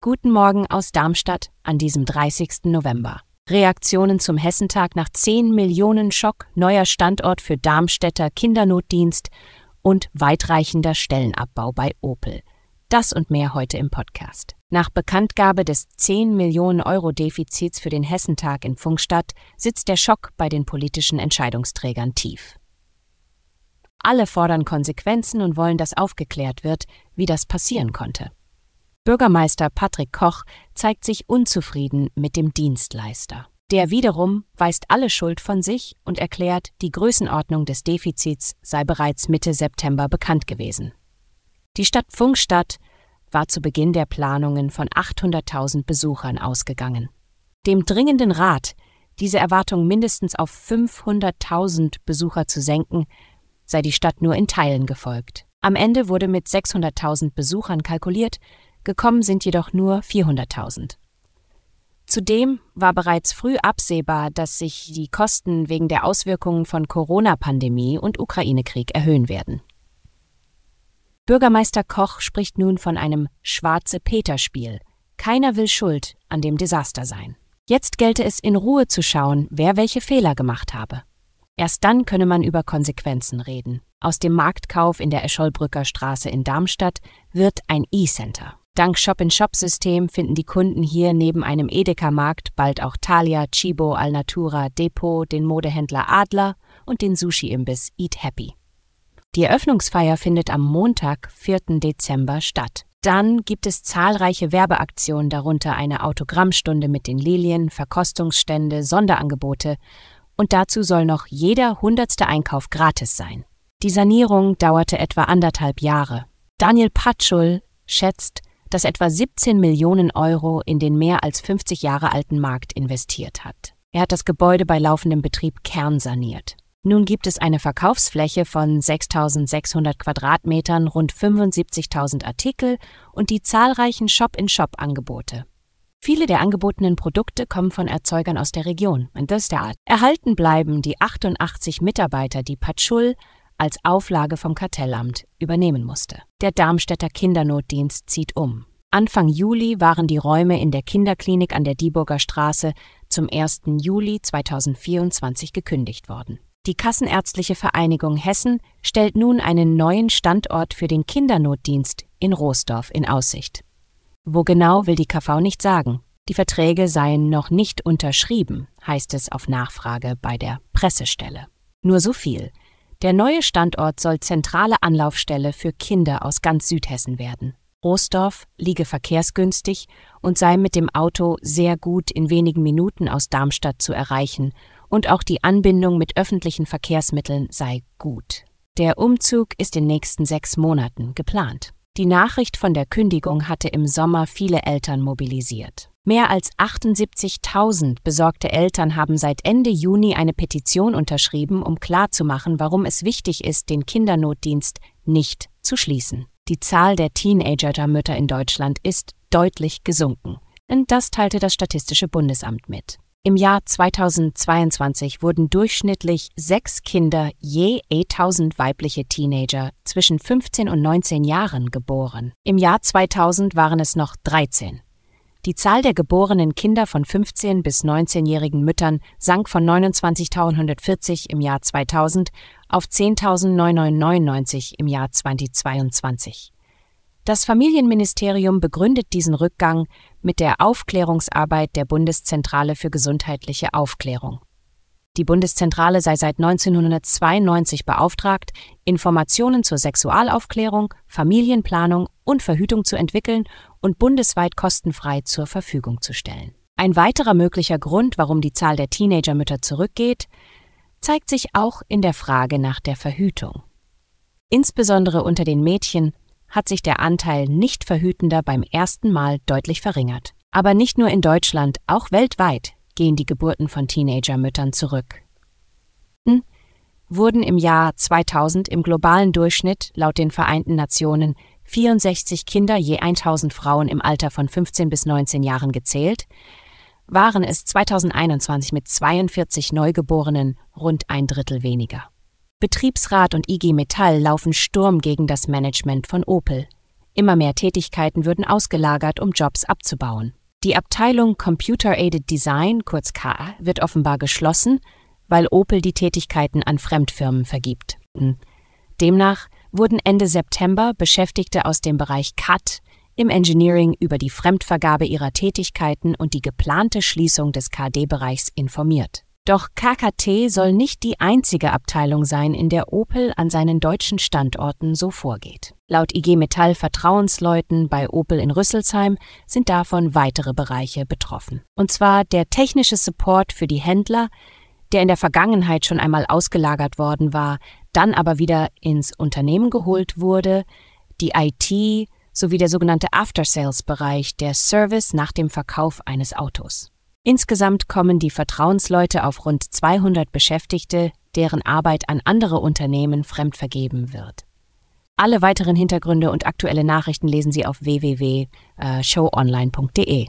Guten Morgen aus Darmstadt an diesem 30. November. Reaktionen zum Hessentag nach 10 Millionen Schock, neuer Standort für Darmstädter Kindernotdienst und weitreichender Stellenabbau bei Opel. Das und mehr heute im Podcast. Nach Bekanntgabe des 10 Millionen Euro Defizits für den Hessentag in Funkstadt sitzt der Schock bei den politischen Entscheidungsträgern tief. Alle fordern Konsequenzen und wollen, dass aufgeklärt wird, wie das passieren konnte. Bürgermeister Patrick Koch zeigt sich unzufrieden mit dem Dienstleister. Der wiederum weist alle Schuld von sich und erklärt, die Größenordnung des Defizits sei bereits Mitte September bekannt gewesen. Die Stadt Funkstadt war zu Beginn der Planungen von 800.000 Besuchern ausgegangen. Dem dringenden Rat, diese Erwartung mindestens auf 500.000 Besucher zu senken, sei die Stadt nur in Teilen gefolgt. Am Ende wurde mit 600.000 Besuchern kalkuliert, gekommen sind jedoch nur 400.000. Zudem war bereits früh absehbar, dass sich die Kosten wegen der Auswirkungen von Corona-Pandemie und Ukraine-Krieg erhöhen werden. Bürgermeister Koch spricht nun von einem schwarze Peter-Spiel. Keiner will schuld an dem Desaster sein. Jetzt gelte es in Ruhe zu schauen, wer welche Fehler gemacht habe. Erst dann könne man über Konsequenzen reden. Aus dem Marktkauf in der Escholbrücker Straße in Darmstadt wird ein E-Center. Dank Shop-in-Shop-System finden die Kunden hier neben einem Edeka-Markt bald auch Thalia, Chibo, Alnatura, Depot, den Modehändler Adler und den Sushi-Imbiss Eat Happy. Die Eröffnungsfeier findet am Montag, 4. Dezember statt. Dann gibt es zahlreiche Werbeaktionen, darunter eine Autogrammstunde mit den Lilien, Verkostungsstände, Sonderangebote und dazu soll noch jeder hundertste Einkauf gratis sein. Die Sanierung dauerte etwa anderthalb Jahre. Daniel Patschul schätzt, dass etwa 17 Millionen Euro in den mehr als 50 Jahre alten Markt investiert hat. Er hat das Gebäude bei laufendem Betrieb kernsaniert. Nun gibt es eine Verkaufsfläche von 6.600 Quadratmetern, rund 75.000 Artikel und die zahlreichen Shop-in-Shop-Angebote. Viele der angebotenen Produkte kommen von Erzeugern aus der Region das ist der Art. Erhalten bleiben die 88 Mitarbeiter, die Patschul als Auflage vom Kartellamt übernehmen musste. Der Darmstädter Kindernotdienst zieht um. Anfang Juli waren die Räume in der Kinderklinik an der Dieburger Straße zum 1. Juli 2024 gekündigt worden. Die Kassenärztliche Vereinigung Hessen stellt nun einen neuen Standort für den Kindernotdienst in Roosdorf in Aussicht. Wo genau will die KV nicht sagen. Die Verträge seien noch nicht unterschrieben, heißt es auf Nachfrage bei der Pressestelle. Nur so viel. Der neue Standort soll zentrale Anlaufstelle für Kinder aus ganz Südhessen werden. Roosdorf liege verkehrsgünstig und sei mit dem Auto sehr gut in wenigen Minuten aus Darmstadt zu erreichen und auch die Anbindung mit öffentlichen Verkehrsmitteln sei gut. Der Umzug ist in den nächsten sechs Monaten geplant. Die Nachricht von der Kündigung hatte im Sommer viele Eltern mobilisiert. Mehr als 78.000 besorgte Eltern haben seit Ende Juni eine Petition unterschrieben, um klarzumachen, warum es wichtig ist, den Kindernotdienst nicht zu schließen. Die Zahl der Teenager-Mütter in Deutschland ist deutlich gesunken. Und das teilte das Statistische Bundesamt mit. Im Jahr 2022 wurden durchschnittlich sechs Kinder je 1000 weibliche Teenager zwischen 15 und 19 Jahren geboren. Im Jahr 2000 waren es noch 13. Die Zahl der geborenen Kinder von 15 bis 19-jährigen Müttern sank von 29.140 im Jahr 2000 auf 10.999 im Jahr 2022. Das Familienministerium begründet diesen Rückgang mit der Aufklärungsarbeit der Bundeszentrale für gesundheitliche Aufklärung. Die Bundeszentrale sei seit 1992 beauftragt, Informationen zur Sexualaufklärung, Familienplanung und Verhütung zu entwickeln und bundesweit kostenfrei zur Verfügung zu stellen. Ein weiterer möglicher Grund, warum die Zahl der Teenagermütter zurückgeht, zeigt sich auch in der Frage nach der Verhütung. Insbesondere unter den Mädchen hat sich der Anteil nicht verhütender beim ersten Mal deutlich verringert. Aber nicht nur in Deutschland, auch weltweit gehen die Geburten von Teenagermüttern zurück. Wurden im Jahr 2000 im globalen Durchschnitt laut den Vereinten Nationen 64 Kinder je 1000 Frauen im Alter von 15 bis 19 Jahren gezählt, waren es 2021 mit 42 Neugeborenen rund ein Drittel weniger. Betriebsrat und IG Metall laufen Sturm gegen das Management von Opel. Immer mehr Tätigkeiten würden ausgelagert, um Jobs abzubauen. Die Abteilung Computer Aided Design, kurz KA, wird offenbar geschlossen, weil Opel die Tätigkeiten an Fremdfirmen vergibt. Demnach wurden Ende September Beschäftigte aus dem Bereich CAT im Engineering über die Fremdvergabe ihrer Tätigkeiten und die geplante Schließung des KD-Bereichs informiert. Doch KKT soll nicht die einzige Abteilung sein, in der Opel an seinen deutschen Standorten so vorgeht. Laut IG Metall Vertrauensleuten bei Opel in Rüsselsheim sind davon weitere Bereiche betroffen. Und zwar der technische Support für die Händler, der in der Vergangenheit schon einmal ausgelagert worden war, dann aber wieder ins Unternehmen geholt wurde, die IT sowie der sogenannte After-Sales-Bereich, der Service nach dem Verkauf eines Autos. Insgesamt kommen die Vertrauensleute auf rund 200 Beschäftigte, deren Arbeit an andere Unternehmen fremdvergeben wird. Alle weiteren Hintergründe und aktuelle Nachrichten lesen Sie auf www.showonline.de.